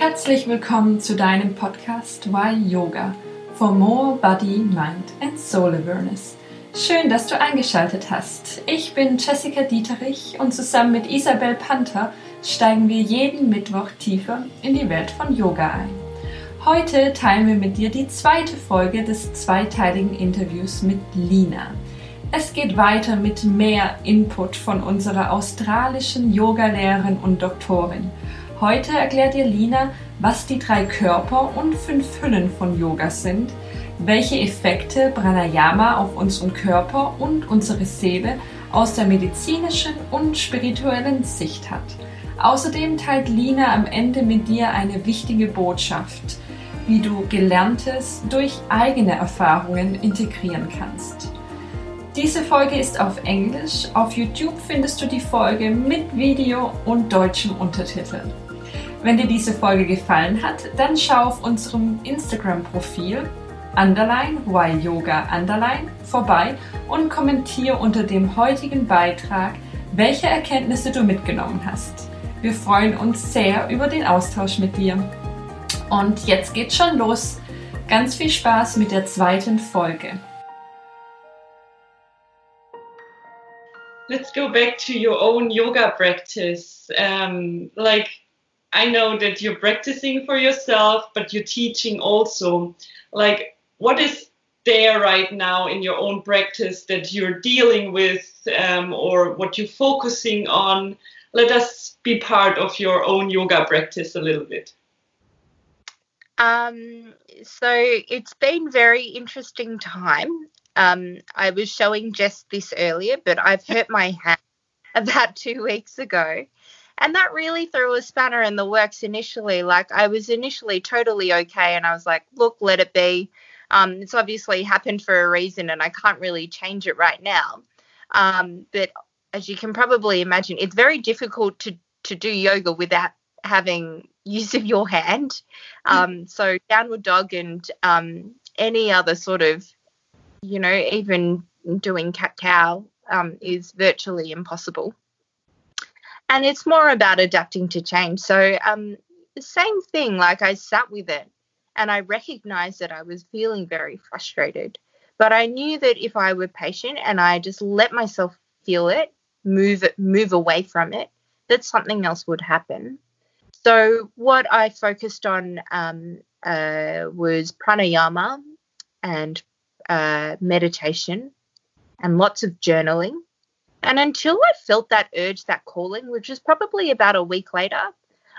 Herzlich willkommen zu deinem Podcast Why Yoga for More Body, Mind and Soul Awareness. Schön, dass du eingeschaltet hast. Ich bin Jessica Dieterich und zusammen mit Isabel Panther steigen wir jeden Mittwoch tiefer in die Welt von Yoga ein. Heute teilen wir mit dir die zweite Folge des zweiteiligen Interviews mit Lina. Es geht weiter mit mehr Input von unserer australischen Yogalehrerin und Doktorin. Heute erklärt dir Lina, was die drei Körper und fünf Hüllen von Yoga sind, welche Effekte Pranayama auf unseren Körper und unsere Seele aus der medizinischen und spirituellen Sicht hat. Außerdem teilt Lina am Ende mit dir eine wichtige Botschaft, wie du Gelerntes durch eigene Erfahrungen integrieren kannst. Diese Folge ist auf Englisch. Auf YouTube findest du die Folge mit Video und deutschem Untertitel. Wenn dir diese Folge gefallen hat, dann schau auf unserem Instagram-Profil underline yoga underline vorbei und kommentiere unter dem heutigen Beitrag, welche Erkenntnisse du mitgenommen hast. Wir freuen uns sehr über den Austausch mit dir. Und jetzt geht's schon los. Ganz viel Spaß mit der zweiten Folge. Let's go back to your own yoga practice. Um, like I know that you're practicing for yourself, but you're teaching also. Like, what is there right now in your own practice that you're dealing with um, or what you're focusing on? Let us be part of your own yoga practice a little bit. Um, so it's been very interesting time. Um, I was showing Jess this earlier, but I've hurt my hand about two weeks ago and that really threw a spanner in the works initially. Like I was initially totally okay, and I was like, look, let it be. Um, it's obviously happened for a reason, and I can't really change it right now. Um, but as you can probably imagine, it's very difficult to to do yoga without having use of your hand. Um, so downward dog and um, any other sort of, you know, even doing cat cow um, is virtually impossible and it's more about adapting to change. So, um, the same thing, like I sat with it and I recognized that I was feeling very frustrated. But I knew that if I were patient and I just let myself feel it, move it, move away from it, that something else would happen. So, what I focused on um, uh, was pranayama and uh, meditation and lots of journaling and until I felt that urge, that calling, which was probably about a week later,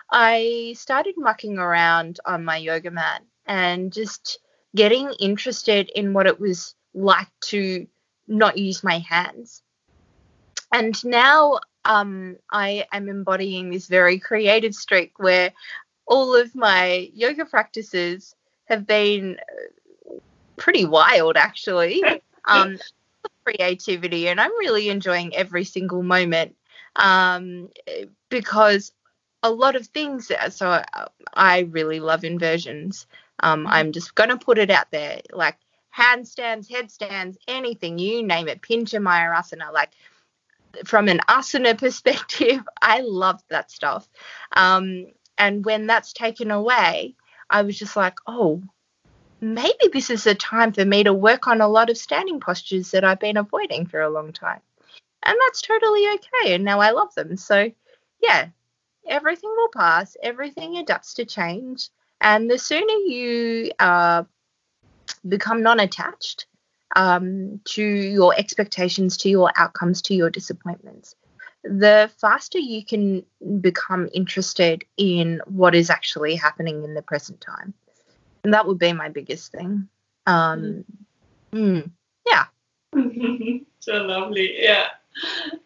I started mucking around on my yoga mat and just getting interested in what it was like to not use my hands. And now um, I am embodying this very creative streak where all of my yoga practices have been uh, pretty wild, actually. Um, creativity and I'm really enjoying every single moment um, because a lot of things. So I, I really love inversions. Um. I'm just going to put it out there like handstands, headstands, anything, you name it, Pincha Mayurasana. Like from an asana perspective, I love that stuff. Um, and when that's taken away, I was just like, oh, maybe this is a time for me to work on a lot of standing postures that I've been avoiding for a long time. And that's totally okay. And now I love them. So, yeah, everything will pass, everything adapts to change. And the sooner you uh, become non attached um, to your expectations, to your outcomes, to your disappointments, the faster you can become interested in what is actually happening in the present time. And that would be my biggest thing. Um, mm. Mm, yeah. so lovely. Yeah.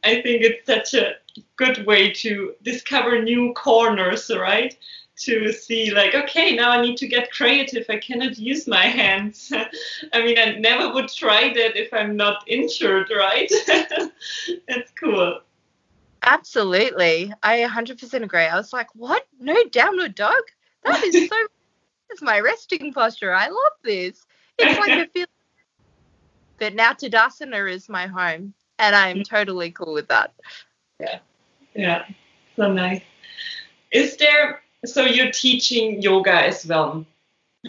I think it's such a good way to discover new corners, right? To see, like, okay, now I need to get creative. I cannot use my hands. I mean, I never would try that if I'm not injured, right? That's cool. Absolutely. I 100% agree. I was like, what? No downward dog? That is so is my resting posture. I love this. It's like a feel. But now Tadasana is my home, and I am totally cool with that. Yeah, yeah, so nice. Is there so you're teaching yoga as well.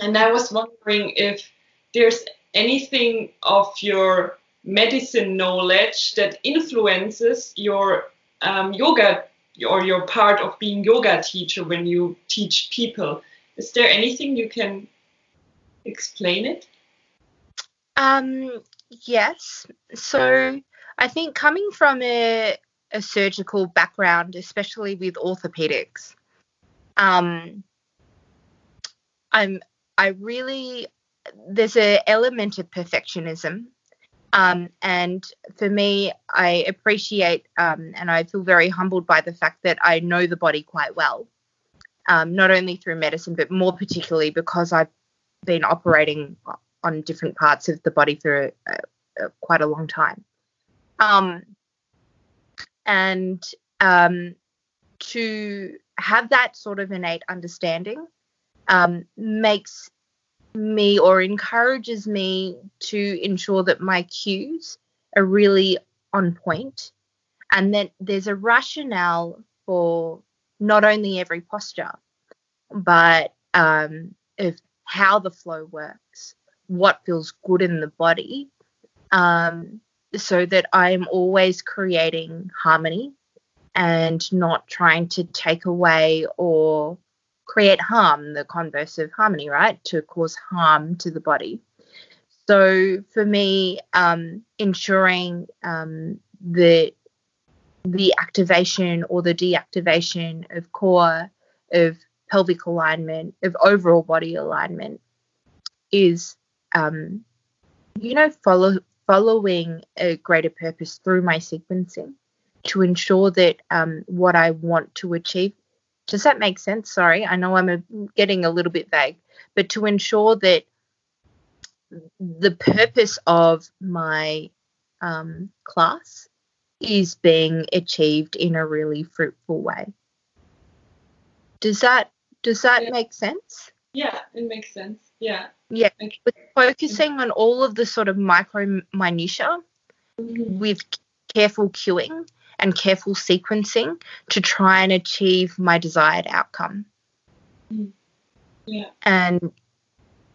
And I was wondering if there's anything of your medicine knowledge that influences your um, yoga or your part of being yoga teacher when you teach people. Is there anything you can explain it? Um, yes. So I think coming from a, a surgical background, especially with orthopedics, um, I'm I really there's an element of perfectionism. Um, and for me, I appreciate um, and I feel very humbled by the fact that I know the body quite well, um, not only through medicine, but more particularly because I've been operating on different parts of the body for a, a, quite a long time. Um, and um, to have that sort of innate understanding um, makes me or encourages me to ensure that my cues are really on point and then there's a rationale for not only every posture but um, of how the flow works what feels good in the body um, so that i'm always creating harmony and not trying to take away or create harm, the converse of harmony, right? To cause harm to the body. So for me, um, ensuring um, the the activation or the deactivation of core, of pelvic alignment, of overall body alignment is, um, you know, follow, following a greater purpose through my sequencing to ensure that um, what I want to achieve does that make sense? Sorry, I know I'm a, getting a little bit vague, but to ensure that the purpose of my um, class is being achieved in a really fruitful way. Does that does that yeah. make sense? Yeah, it makes sense. Yeah. Yeah, with focusing on all of the sort of micro minutia mm-hmm. with careful cueing and careful sequencing to try and achieve my desired outcome. Mm. Yeah. And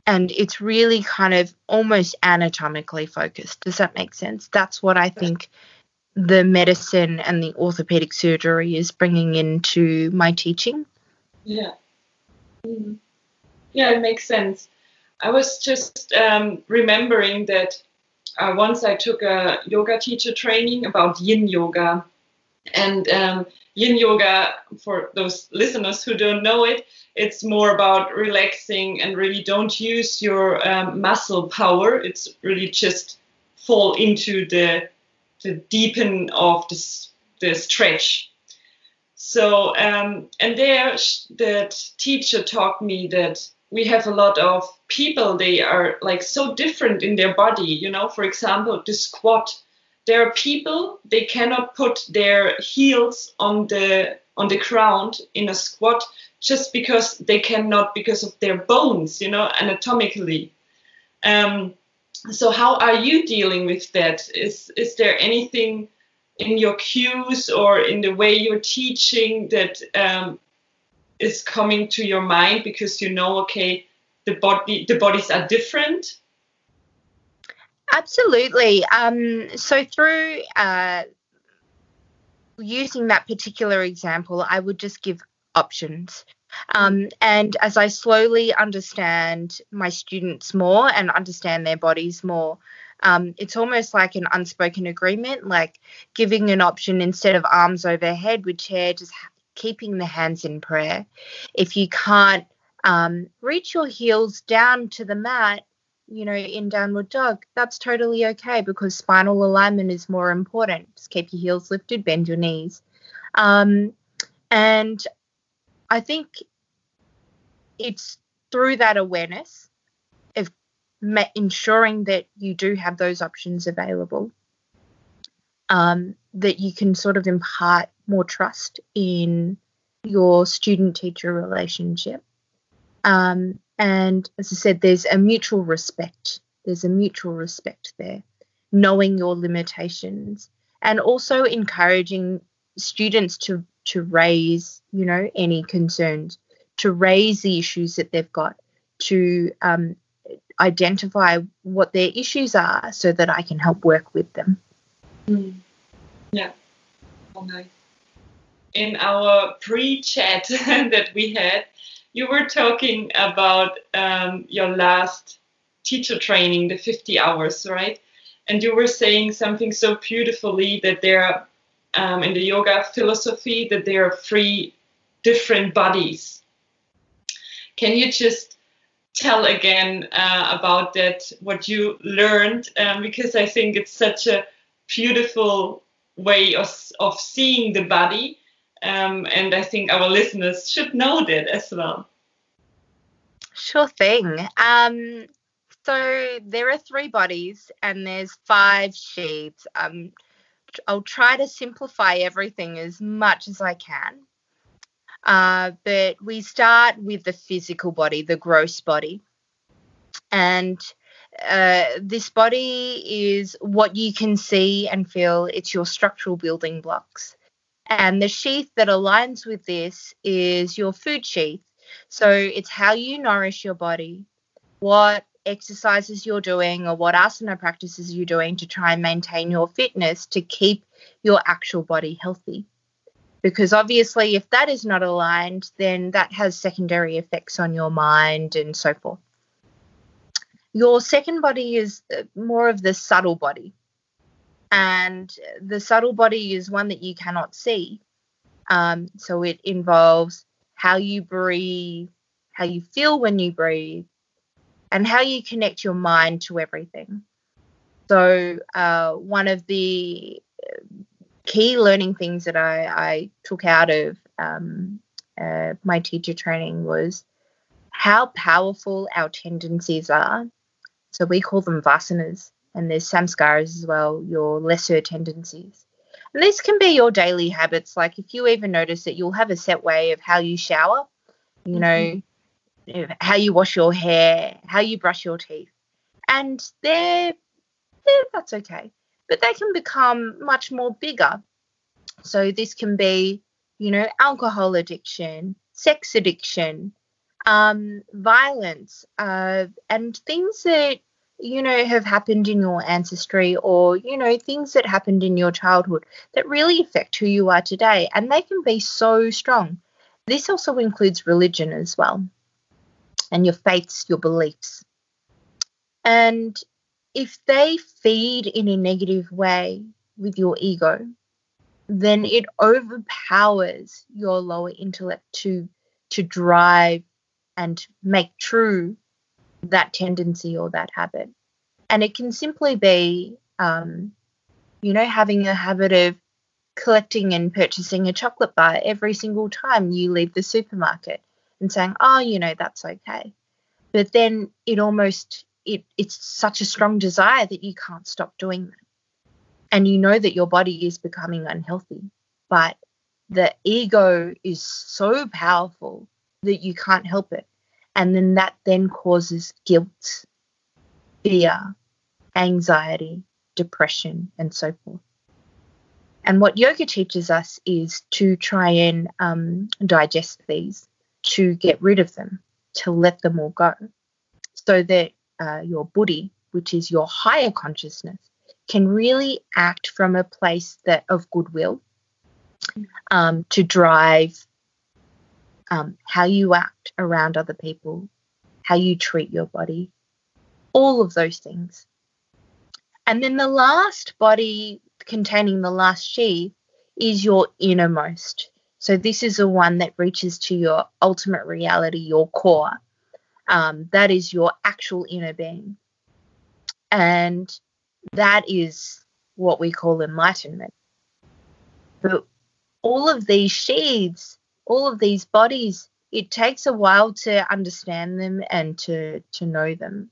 and it's really kind of almost anatomically focused. Does that make sense? That's what I think the medicine and the orthopedic surgery is bringing into my teaching. Yeah. Mm. Yeah, it makes sense. I was just um, remembering that uh, once I took a yoga teacher training about yin yoga, and um, yin yoga, for those listeners who don't know it, it's more about relaxing and really don't use your um, muscle power. It's really just fall into the the deepen of the, the stretch. So, um, and there, that teacher taught me that we have a lot of people, they are like so different in their body. You know, for example, the squat there are people they cannot put their heels on the on the ground in a squat just because they cannot because of their bones you know anatomically um, so how are you dealing with that is is there anything in your cues or in the way you're teaching that um, is coming to your mind because you know okay the body the bodies are different Absolutely. Um, so through uh, using that particular example, I would just give options. Um, and as I slowly understand my students more and understand their bodies more, um, it's almost like an unspoken agreement, like giving an option instead of arms overhead with chair, just keeping the hands in prayer. If you can't um, reach your heels down to the mat, you know, in downward dog, that's totally okay because spinal alignment is more important. Just keep your heels lifted, bend your knees. Um, and I think it's through that awareness of ensuring that you do have those options available um, that you can sort of impart more trust in your student teacher relationship. Um, and as I said, there's a mutual respect. There's a mutual respect there, knowing your limitations and also encouraging students to to raise, you know, any concerns to raise the issues that they've got, to um, identify what their issues are so that I can help work with them. Mm. Yeah. Oh, nice. In our pre chat that we had, you were talking about um, your last teacher training, the 50 hours, right? And you were saying something so beautifully that there are um, in the yoga philosophy that there are three different bodies. Can you just tell again uh, about that, what you learned? Um, because I think it's such a beautiful way of, of seeing the body. Um, and I think our listeners should know that as well. Sure thing. Um, so there are three bodies and there's five sheaths. Um, I'll try to simplify everything as much as I can. Uh, but we start with the physical body, the gross body. And uh, this body is what you can see and feel. It's your structural building blocks. And the sheath that aligns with this is your food sheath. So it's how you nourish your body, what exercises you're doing, or what asana practices you're doing to try and maintain your fitness to keep your actual body healthy. Because obviously, if that is not aligned, then that has secondary effects on your mind and so forth. Your second body is uh, more of the subtle body. And the subtle body is one that you cannot see. Um, so it involves how you breathe, how you feel when you breathe, and how you connect your mind to everything. So, uh, one of the key learning things that I, I took out of um, uh, my teacher training was how powerful our tendencies are. So we call them vasanas, and there's samskaras as well, your lesser tendencies. And this can be your daily habits. Like if you even notice that you'll have a set way of how you shower, you know, mm-hmm. how you wash your hair, how you brush your teeth. And they're, they're that's okay but they can become much more bigger. So this can be, you know, alcohol addiction, sex addiction, um, violence, uh, and things that you know have happened in your ancestry or you know things that happened in your childhood that really affect who you are today and they can be so strong this also includes religion as well and your faiths your beliefs and if they feed in a negative way with your ego, then it overpowers your lower intellect to to drive and make true that tendency or that habit. And it can simply be, um, you know, having a habit of collecting and purchasing a chocolate bar every single time you leave the supermarket and saying, oh, you know, that's okay. But then it almost it it's such a strong desire that you can't stop doing that. And you know that your body is becoming unhealthy but the ego is so powerful that you can't help it. And then that then causes guilt fear anxiety depression and so forth. And what yoga teaches us is to try and um, digest these to get rid of them to let them all go so that uh, your buddhi, which is your higher consciousness, can really act from a place that of goodwill um, to drive um, how you act around other people, how you treat your body, all of those things. And then the last body containing the last sheath is your innermost. So this is the one that reaches to your ultimate reality, your core. Um, that is your actual inner being. And that is what we call enlightenment. But all of these sheaths, all of these bodies, it takes a while to understand them and to, to know them.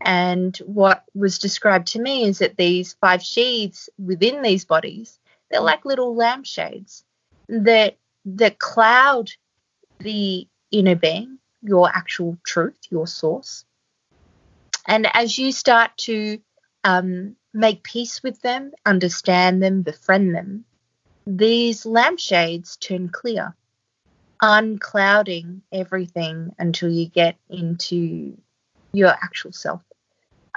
And what was described to me is that these five sheaths within these bodies, they're like little lampshades that that cloud the inner being your actual truth, your source. And as you start to um, make peace with them, understand them, befriend them, these lampshades turn clear. unclouding everything until you get into your actual self.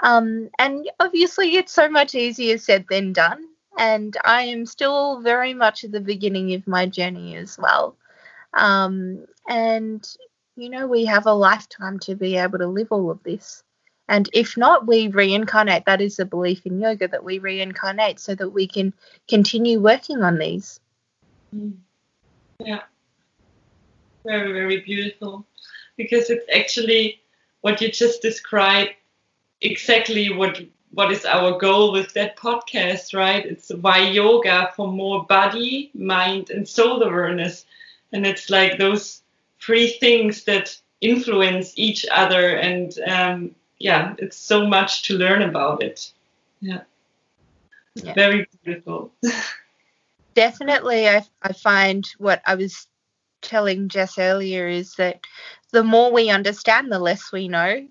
Um, and obviously, it's so much easier said than done. And I am still very much at the beginning of my journey as well. Um, and, you know, we have a lifetime to be able to live all of this. And if not, we reincarnate. That is the belief in yoga that we reincarnate so that we can continue working on these. Mm. Yeah. Very, very beautiful. Because it's actually what you just described exactly what what is our goal with that podcast, right? It's why yoga for more body, mind, and soul awareness. And it's like those three things that influence each other. And um, yeah, it's so much to learn about it. Yeah. yeah. Very beautiful. Definitely, I, I find what I was telling Jess earlier is that the more we understand, the less we know.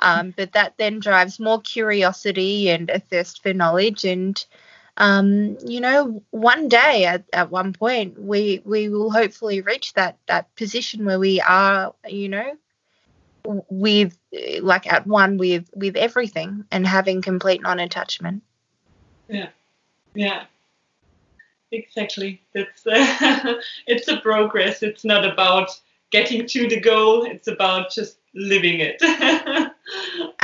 Um, but that then drives more curiosity and a thirst for knowledge. And, um, you know, one day at, at one point, we, we will hopefully reach that, that position where we are, you know, with like at one with with everything and having complete non-attachment. Yeah. Yeah. Exactly. That's uh, it's a progress. It's not about getting to the goal. It's about just living it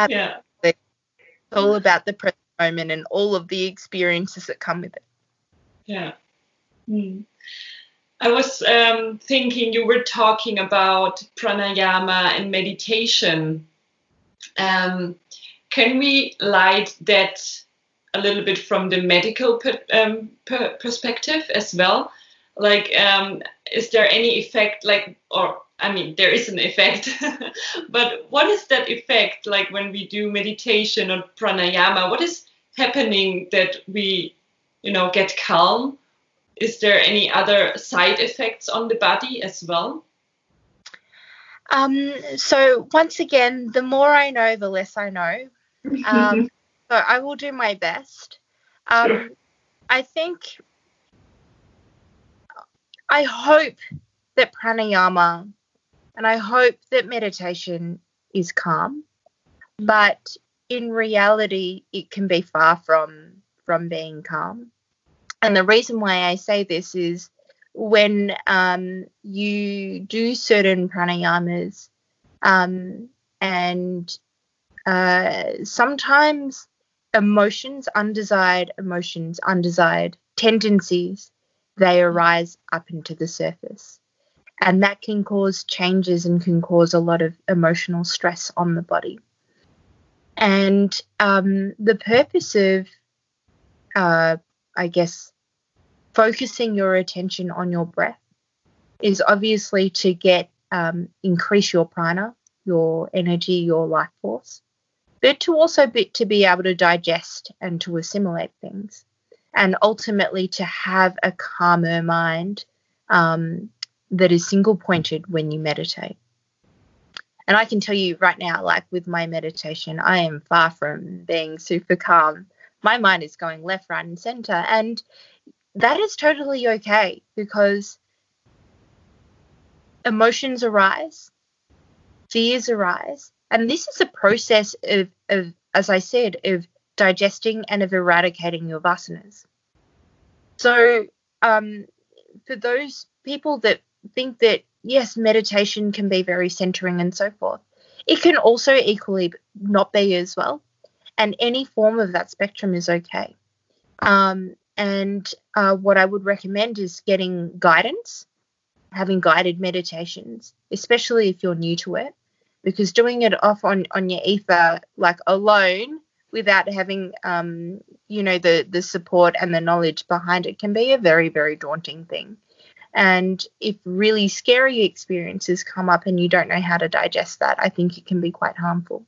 yeah. It's all about the present moment and all of the experiences that come with it. Yeah. Mm. i was um, thinking you were talking about pranayama and meditation. Um, can we light that a little bit from the medical per, um, per perspective as well? Like um, is there any effect like or I mean, there is an effect, but what is that effect like when we do meditation or pranayama? What is happening that we, you know, get calm? Is there any other side effects on the body as well? Um, so once again, the more I know, the less I know. Um, so I will do my best. Um. I think, I hope that pranayama and I hope that meditation is calm, but in reality, it can be far from from being calm. And the reason why I say this is when um, you do certain pranayamas, um, and uh, sometimes emotions, undesired emotions, undesired tendencies, they arise up into the surface and that can cause changes and can cause a lot of emotional stress on the body. And um, the purpose of, uh, I guess, focusing your attention on your breath is obviously to get um, increase your prana, your energy, your life force, but to also be, to be able to digest and to assimilate things, and ultimately to have a calmer mind um, that is single pointed when you meditate. And I can tell you right now, like with my meditation, I am far from being super calm. My mind is going left, right, and center. And that is totally okay because emotions arise, fears arise. And this is a process of, of as I said, of digesting and of eradicating your vasanas. So, um, for those people that think that yes, meditation can be very centering and so forth. It can also equally not be as well, and any form of that spectrum is okay. Um, and uh, what I would recommend is getting guidance, having guided meditations, especially if you're new to it, because doing it off on on your ether like alone without having um, you know the the support and the knowledge behind it can be a very very daunting thing and if really scary experiences come up and you don't know how to digest that, I think it can be quite harmful.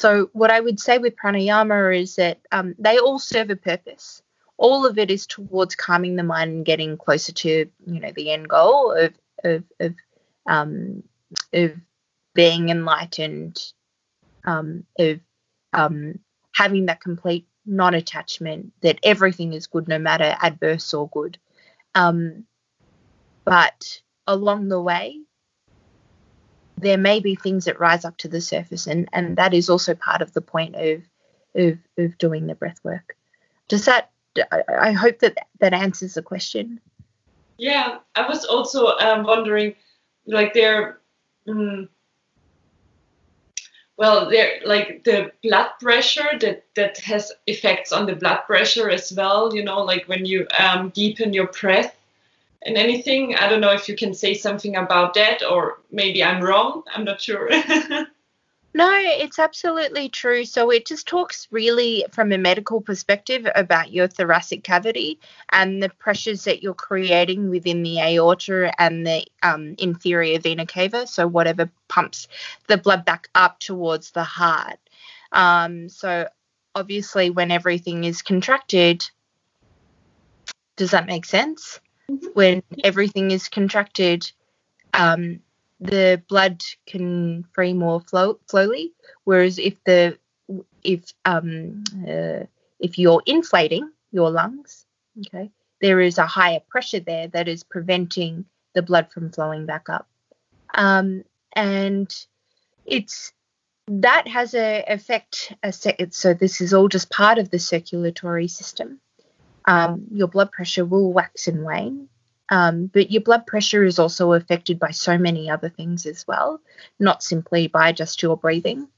So, what I would say with pranayama is that um, they all serve a purpose. All of it is towards calming the mind and getting closer to, you know, the end goal of of of, um, of being enlightened, um, of um, having that complete non-attachment that everything is good, no matter adverse or good. Um, but along the way, there may be things that rise up to the surface, and, and that is also part of the point of of, of doing the breath work. Does that? I hope that that answers the question. Yeah, I was also um, wondering, like there, um, well, there like the blood pressure that that has effects on the blood pressure as well. You know, like when you um, deepen your breath and anything. I don't know if you can say something about that, or maybe I'm wrong. I'm not sure. No, it's absolutely true. So it just talks really from a medical perspective about your thoracic cavity and the pressures that you're creating within the aorta and the um, inferior vena cava. So whatever pumps the blood back up towards the heart. Um, so obviously, when everything is contracted, does that make sense? Mm-hmm. When everything is contracted, um, the blood can free more flow, slowly. Whereas if the if um uh, if you're inflating your lungs, okay, there is a higher pressure there that is preventing the blood from flowing back up. Um, and it's that has a effect. A so this is all just part of the circulatory system. Um, your blood pressure will wax and wane. Um, but your blood pressure is also affected by so many other things as well, not simply by just your breathing.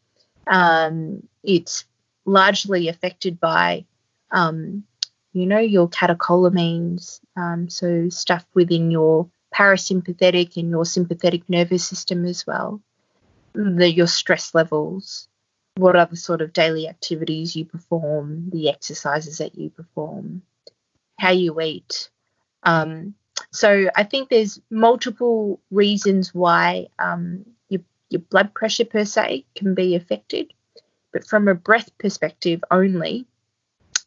Um, it's largely affected by, um, you know, your catecholamines, um, so stuff within your parasympathetic and your sympathetic nervous system as well, the, your stress levels, what other sort of daily activities you perform, the exercises that you perform, how you eat. Um, so I think there's multiple reasons why um, your, your blood pressure per se can be affected, but from a breath perspective only,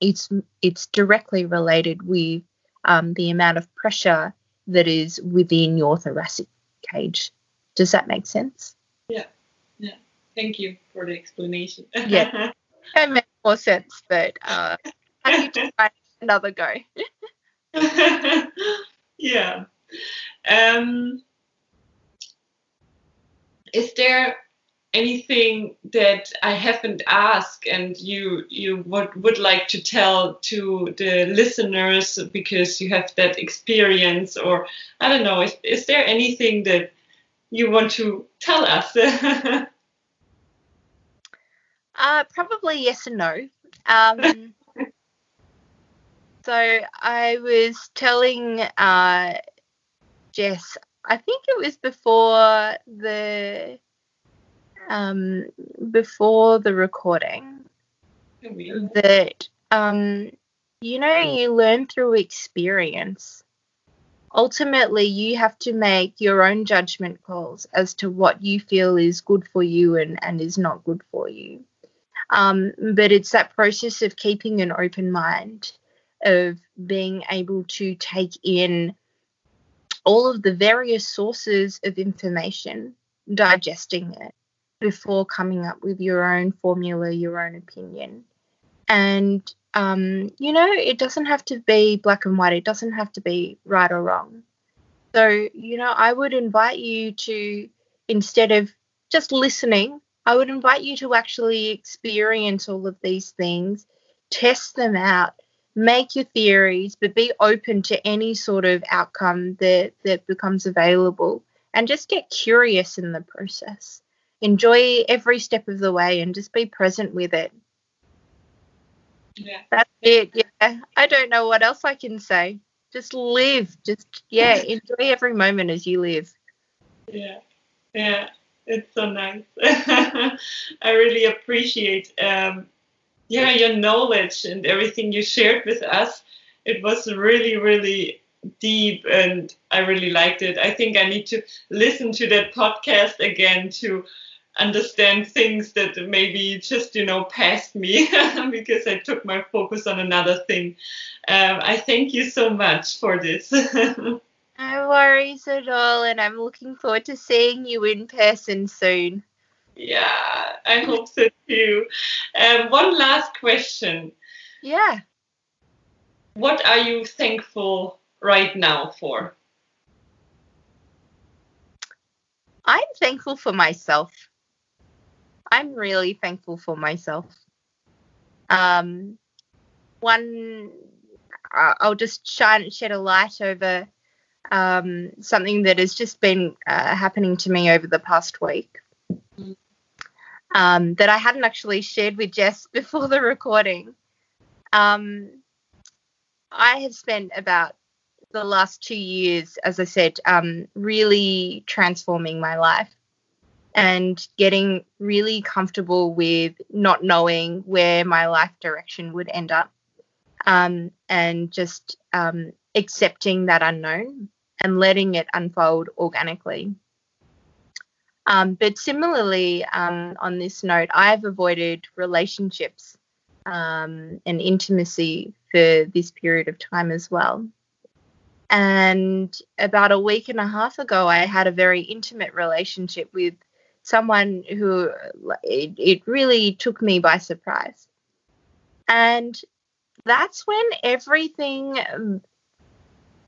it's it's directly related with um, the amount of pressure that is within your thoracic cage. Does that make sense? Yeah, yeah. Thank you for the explanation. yeah, that makes more sense, but uh, how do you another go? yeah. Um, is there anything that I haven't asked and you you would, would like to tell to the listeners because you have that experience or I don't know is, is there anything that you want to tell us uh, probably yes and no um, so I was telling uh, Jess, I think it was before the um, before the recording that um, you know you learn through experience. Ultimately, you have to make your own judgment calls as to what you feel is good for you and, and is not good for you. Um, but it's that process of keeping an open mind of being able to take in all of the various sources of information, digesting it before coming up with your own formula, your own opinion. And, um, you know, it doesn't have to be black and white, it doesn't have to be right or wrong. So, you know, I would invite you to, instead of just listening, I would invite you to actually experience all of these things, test them out, make your theories, but be open to any sort of outcome that, that becomes available and just get curious in the process. Enjoy every step of the way and just be present with it. Yeah. That's it. Yeah. I don't know what else I can say. Just live. Just, yeah, enjoy every moment as you live. Yeah. Yeah. It's so nice. I really appreciate um, yeah, your knowledge and everything you shared with us. It was really, really deep and I really liked it. I think I need to listen to that podcast again to understand things that maybe just, you know, passed me because I took my focus on another thing. Um, I thank you so much for this. no worries at all. And I'm looking forward to seeing you in person soon. Yeah, I hope so too. Um, one last question. Yeah. What are you thankful right now for? I'm thankful for myself. I'm really thankful for myself. Um, one, I'll just shine shed a light over um, something that has just been uh, happening to me over the past week. Um, that I hadn't actually shared with Jess before the recording. Um, I have spent about the last two years, as I said, um, really transforming my life and getting really comfortable with not knowing where my life direction would end up um, and just um, accepting that unknown and letting it unfold organically. Um, but similarly, um, on this note, I've avoided relationships um, and intimacy for this period of time as well. And about a week and a half ago, I had a very intimate relationship with someone who it, it really took me by surprise. And that's when everything,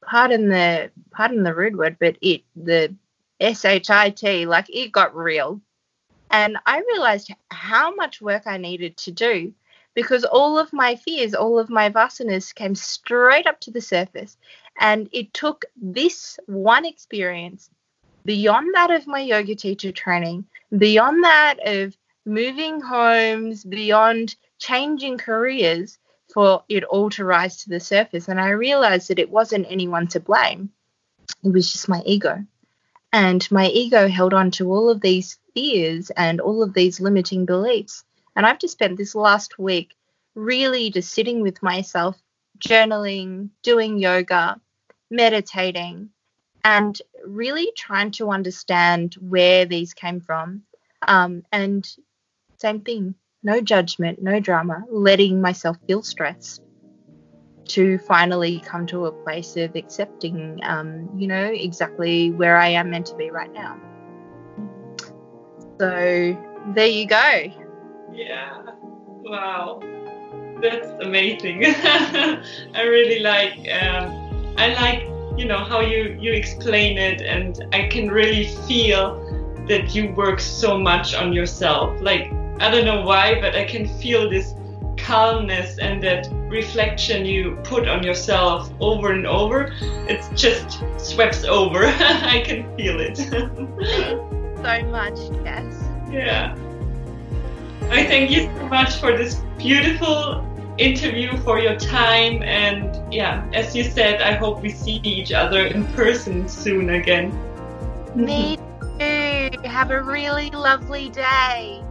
pardon the pardon the rude word, but it the S H I T like it got real, and I realized how much work I needed to do because all of my fears, all of my vasanas came straight up to the surface. And it took this one experience, beyond that of my yoga teacher training, beyond that of moving homes, beyond changing careers, for it all to rise to the surface. And I realized that it wasn't anyone to blame, it was just my ego. And my ego held on to all of these fears and all of these limiting beliefs. And I've just spent this last week really just sitting with myself, journaling, doing yoga, meditating, and really trying to understand where these came from. Um, and same thing, no judgment, no drama, letting myself feel stressed to finally come to a place of accepting, um, you know, exactly where I am meant to be right now. So there you go. Yeah. Wow. That's amazing. I really like. Um, I like you know how you you explain it, and I can really feel that you work so much on yourself. Like I don't know why, but I can feel this calmness and that reflection you put on yourself over and over. It just sweeps over. I can feel it. so much, yes. Yeah. I thank you so much for this beautiful interview, for your time, and yeah, as you said, I hope we see each other in person soon again. Me too. Have a really lovely day.